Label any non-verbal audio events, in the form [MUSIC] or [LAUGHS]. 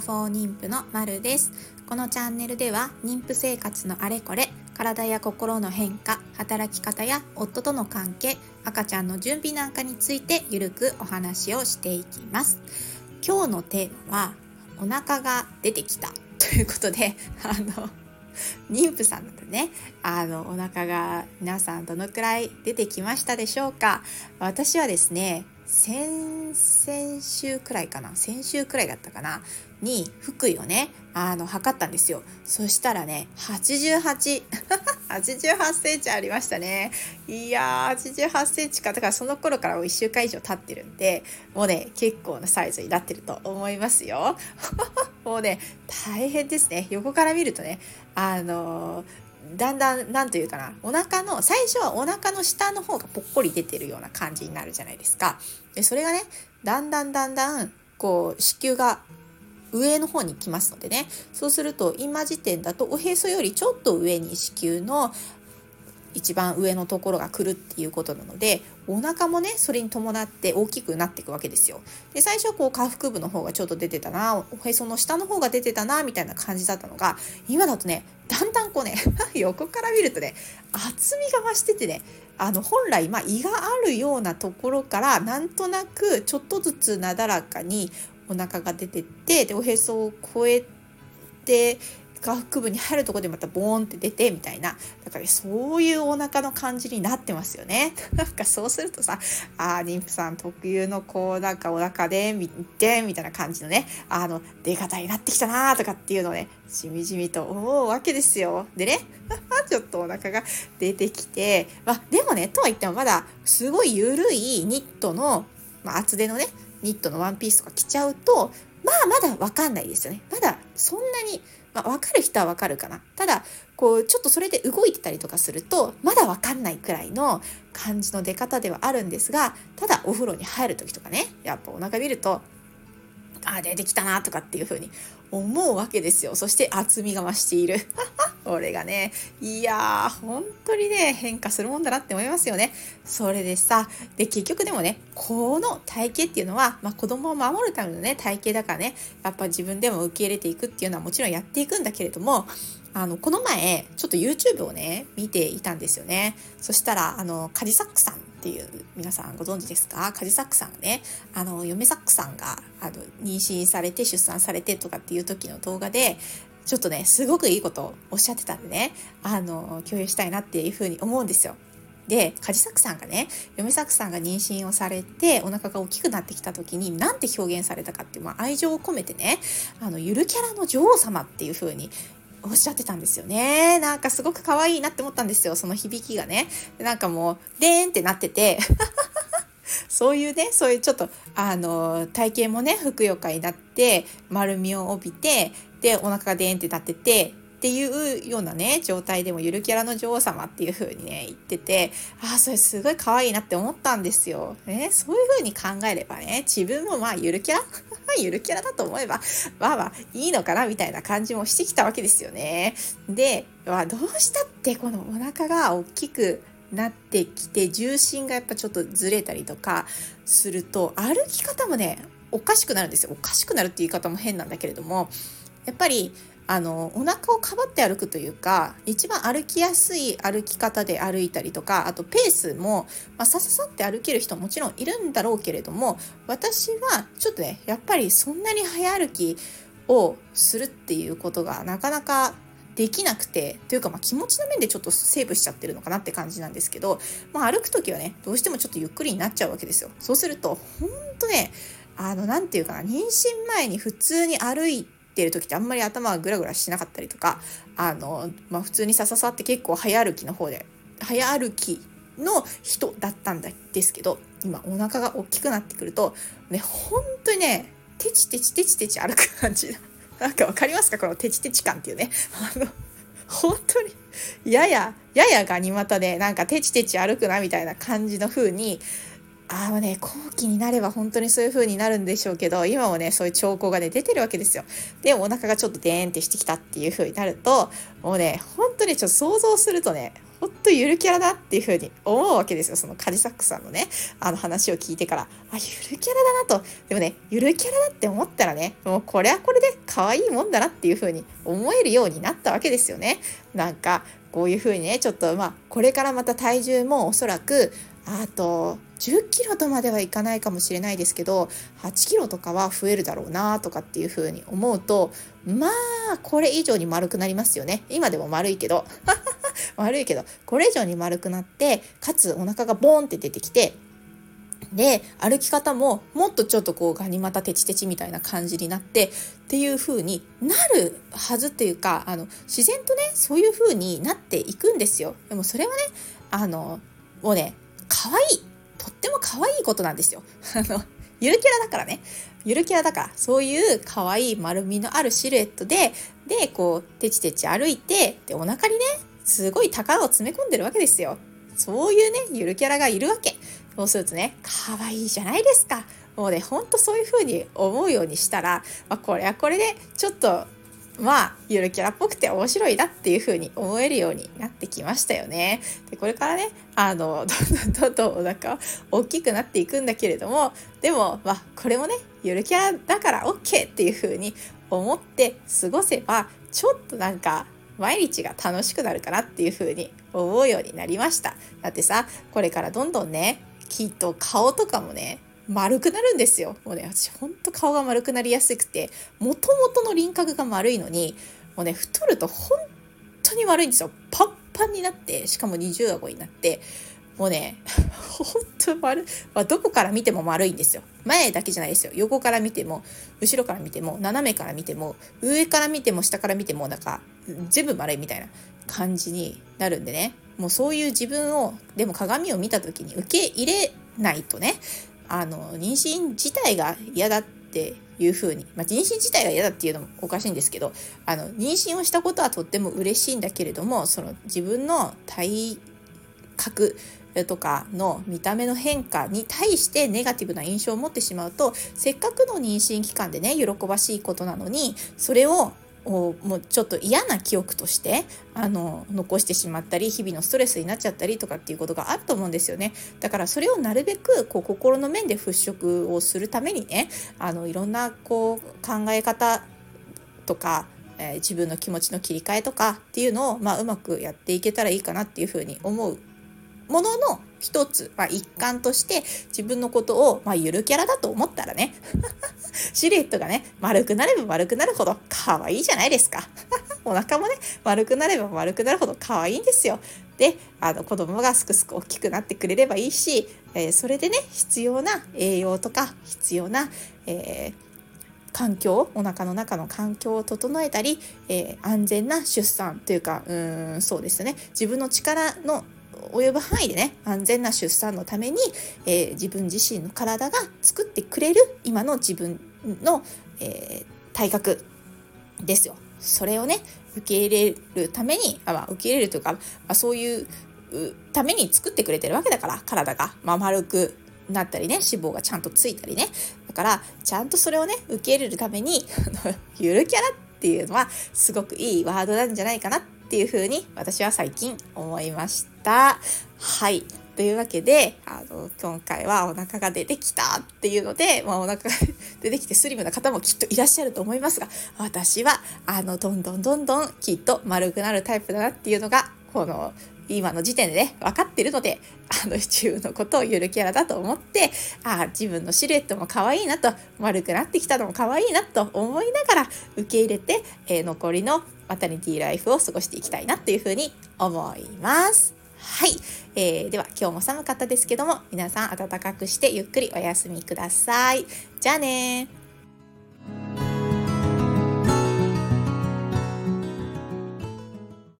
フォー妊婦のまるです。このチャンネルでは妊婦生活のあれこれ体や心の変化働き方や夫との関係赤ちゃんの準備なんかについてゆるくお話をしていきます。今日のテーマはお腹が出てきた。ということであの妊婦さんだとね。あのお腹が皆さんどのくらい出てきましたでしょうか。私はですね先々週くらいかな。先週くらいだったかな。に福井をねあの測ったんですよ。そしたらね88 88 [LAUGHS] センチありましたね。いやー88センチか。だからその頃からもう1週間以上経ってるんでもうね結構なサイズになってると思いますよ。[LAUGHS] もうね大変ですね。横から見るとねあのーだんだん何というかなお腹の最初はお腹の下の方がぽっこり出てるような感じになるじゃないですか。でそれがねだんだんだんだんこう子宮が上の方に来ますのでねそうすると今時点だとおへそよりちょっと上に子宮の一番上のところが来るっていうことなのでお腹もねそれに伴って大きくなっていくわけですよ。で最初はこう下腹部の方がちょっと出てたなおへその下の方が出てたなみたいな感じだったのが今だとねだんだんこうね [LAUGHS] 横から見るとね厚みが増しててねあの本来まあ胃があるようなところからなんとなくちょっとずつなだらかにお腹が出てってでおへそを越えて下腹部に入るとこでまたボーンって出てみたいな。だから、ね、そういうお腹の感じになってますよね。[LAUGHS] なんかそうするとさあ妊婦さん特有のこうなんかお腹で見てみたいな感じのねあの出方になってきたなとかっていうのをねしみじみと思うわけですよ。でね [LAUGHS] ちょっとお腹が出てきてまあでもねとは言ってもまだすごい緩いニットの、まあ、厚手のねニットのワンピースとか着ちゃうとまあまだわかんないですよねまだそんなにまあ、分かる人は分かるかな。ただ、こう、ちょっとそれで動いてたりとかすると、まだ分かんないくらいの感じの出方ではあるんですが、ただお風呂に入る時とかね、やっぱお腹見ると、あ、出てきたなとかっていう風に思うわけですよ。そして厚みが増している。[LAUGHS] これがね、いやー、本当にね、変化するもんだなって思いますよね。それでさ、で、結局でもね、この体型っていうのは、まあ、子供を守るためのね、体型だからね、やっぱ自分でも受け入れていくっていうのはもちろんやっていくんだけれども、あの、この前、ちょっと YouTube をね、見ていたんですよね。そしたら、あの、カジサックさんっていう、皆さんご存知ですか？カジサックさんがね、あの、嫁サックさんが、あの、妊娠されて、出産されてとかっていう時の動画で、ちょっとね、すごくいいことをおっしゃってたんでね、あの、共有したいなっていうふうに思うんですよ。で、カジサックさんがね、嫁サクさんが妊娠をされて、お腹が大きくなってきた時に、なんて表現されたかっていう、まあ、愛情を込めてね、あの、ゆるキャラの女王様っていう風におっしゃってたんですよね。なんかすごく可愛いなって思ったんですよ、その響きがね。なんかもう、でーんってなってて、[LAUGHS] そういうね、そういうちょっと、あの、体型もね、ふくよかになって、丸みを帯びて、で、お腹がでーんってなってて、っていうようなね、状態でもゆるキャラの女王様っていう風にね、言ってて、ああ、それすごい可愛いなって思ったんですよ。ね、そういう風に考えればね、自分もまあゆるキャラ？ゆるキャラだと思えば、まあまあいいのかなみたいな感じもしてきたわけですよね。で、まあ、どうしたってこのお腹が大きくなってきて重心がやっぱちょっとずれたりとかすると歩き方もねおかしくなるんですよおかしくなるって言い方も変なんだけれどもやっぱりあのお腹をかばって歩くというか一番歩きやすい歩き方で歩いたりとかあとペースも、まあ、さささって歩ける人ももちろんいるんだろうけれども私はちょっとねやっぱりそんなに早歩きをするっていうことがなかなかできなくてというかまあ気持ちの面でちょっとセーブしちゃってるのかなって感じなんですけど、まあ、歩く時はねどうしてもちょっとゆっくりになっちゃうわけですよ。そうするとほんとねあの何て言うかな妊娠前に普通に歩いてる時ってあんまり頭がグラグラしなかったりとかあの、まあ、普通にさささって結構早歩きの方で早歩きの人だったんですけど今お腹が大きくなってくるとね本当にねテチテチテチテチ歩く感じなんかわかりますか？このテチテチ感っていうね。あの、本当に、やや、ややガニ股で、なんかテチテチ歩くなみたいな感じの風に、あのね、後期になれば本当にそういう風になるんでしょうけど、今もね、そういう兆候がね、出てるわけですよ。で、お腹がちょっとデーンってしてきたっていう風になると、もうね、本当にちょっと想像するとね、ほんとゆるキャラだっていうふうに思うわけですよ。そのカジサックさんのねあの話を聞いてから。あゆるキャラだなと。でもねゆるキャラだって思ったらねもうこれはこれで可愛いもんだなっていうふうに思えるようになったわけですよね。なんかこういうふうにねちょっとまあこれからまた体重もおそらくあと10キロとまではいかないかもしれないですけど8キロとかは増えるだろうなとかっていうふうに思うとまあこれ以上に丸くなりますよね。今でも丸いけど。[LAUGHS] 悪いけど。これ以上に丸くなってかつお腹がボーンって出てきてで歩き方ももっとちょっとこうガニ股テチテチみたいな感じになってっていう風になるはずっていうかあの自然とねそういう風になっていくんですよ。でもそれはねあのもうね可愛い。とっても可愛いことなんですよ。[LAUGHS] あのゆるキャラだからね。ゆるキャラだから。そういう可愛い丸みのあるシルエットででこうテチテチ歩いてでお腹にねすごい宝を詰め込んでるわけですよ。そういうねゆるキャラがいるわけ。そうするとね可愛いじゃないですか。もうねほんとそういう風に思うようにしたら、まあ、これはこれでちょっとまあゆるキャラっぽくて面白いなっていう風に思えるようになってきましたよね。でこれからねあの [LAUGHS] どんどんどんどんお腹大きくなっていくんだけれどもでもまあこれもねゆるキャラだから OK っていう風に思って過ごせばちょっとなんか毎日が楽しくなるかなっていう風に思うようになりました。だってさこれからどんどんねきっと顔とかもね丸くなるんですよ。もうね、私ほんと顔が丸くなりやすくて、もともとの輪郭が丸いのに、もうね、太ると本当に悪いんですよ。パンパンになって、しかも二重顎になって、もうね、[LAUGHS] 本当丸、まあ、どこから見ても丸いんですよ。前だけじゃないですよ。横から見ても、後ろから見ても、斜めから見ても、上から見ても、下から見ても、なんか、全部丸いみたいな感じになるんでね。もうそういう自分を、でも鏡を見た時に受け入れないとね、あの妊娠自体が嫌だっていうふうに、まあ、妊娠自体が嫌だっていうのもおかしいんですけどあの妊娠をしたことはとっても嬉しいんだけれどもその自分の体格とかの見た目の変化に対してネガティブな印象を持ってしまうとせっかくの妊娠期間でね喜ばしいことなのにそれををもうちょっと嫌な記憶としてあの残してしまったり日々のストレスになっちゃったりとかっていうことがあると思うんですよね。だからそれをなるべくこう心の面で払拭をするためにねあのいろんなこう考え方とかえー、自分の気持ちの切り替えとかっていうのを、まあ、うまくやっていけたらいいかなっていうふうに思うものの一つ、まあ、一環として自分のことを、まあ、ゆるキャラだと思ったらね [LAUGHS] シルエットがね丸くなれば丸くなるほど可愛いじゃないですか。[LAUGHS] お腹もね丸くなれば丸くなるほど可愛いんですよ。であの子供がすくすく大きくなってくれればいいし、えー、それでね必要な栄養とか必要な、えー環境お腹の中の環境を整えたり、えー、安全な出産というかうんそうですね。自分の力の及ぶ範囲でね安全な出産のために、えー、自分自身の体が作ってくれる今の自分の、えー、体格ですよ。それをね受け入れるためにあ、まあ、受け入れるというか、まあ、そういうために作ってくれてるわけだから体が、まあ、丸くなったりね脂肪がちゃんとついたりねだからちゃんとそれをね受け入れるために [LAUGHS] ゆるキャラっていうのはすごくいいワードなんじゃないかなってっていうふうに私は最近思いました。はい。というわけで、あの、今回はお腹が出てきたっていうので、まあ、お腹が出てきてスリムな方もきっといらっしゃると思いますが、私は、あの、どんどんどんどんきっと丸くなるタイプだなっていうのが、この、今の時点でね、分かってるので、あの、自分のことをゆるキャラだと思って、あ自分のシルエットも可愛いなと、丸くなってきたのも可愛いなと思いながら受け入れて、えー、残りのマタニティライフを過ごしていきたいなっていうふうに思います。はい、えー、では今日も寒かったですけども皆さん暖かくしてゆっくりお休みください。じゃあね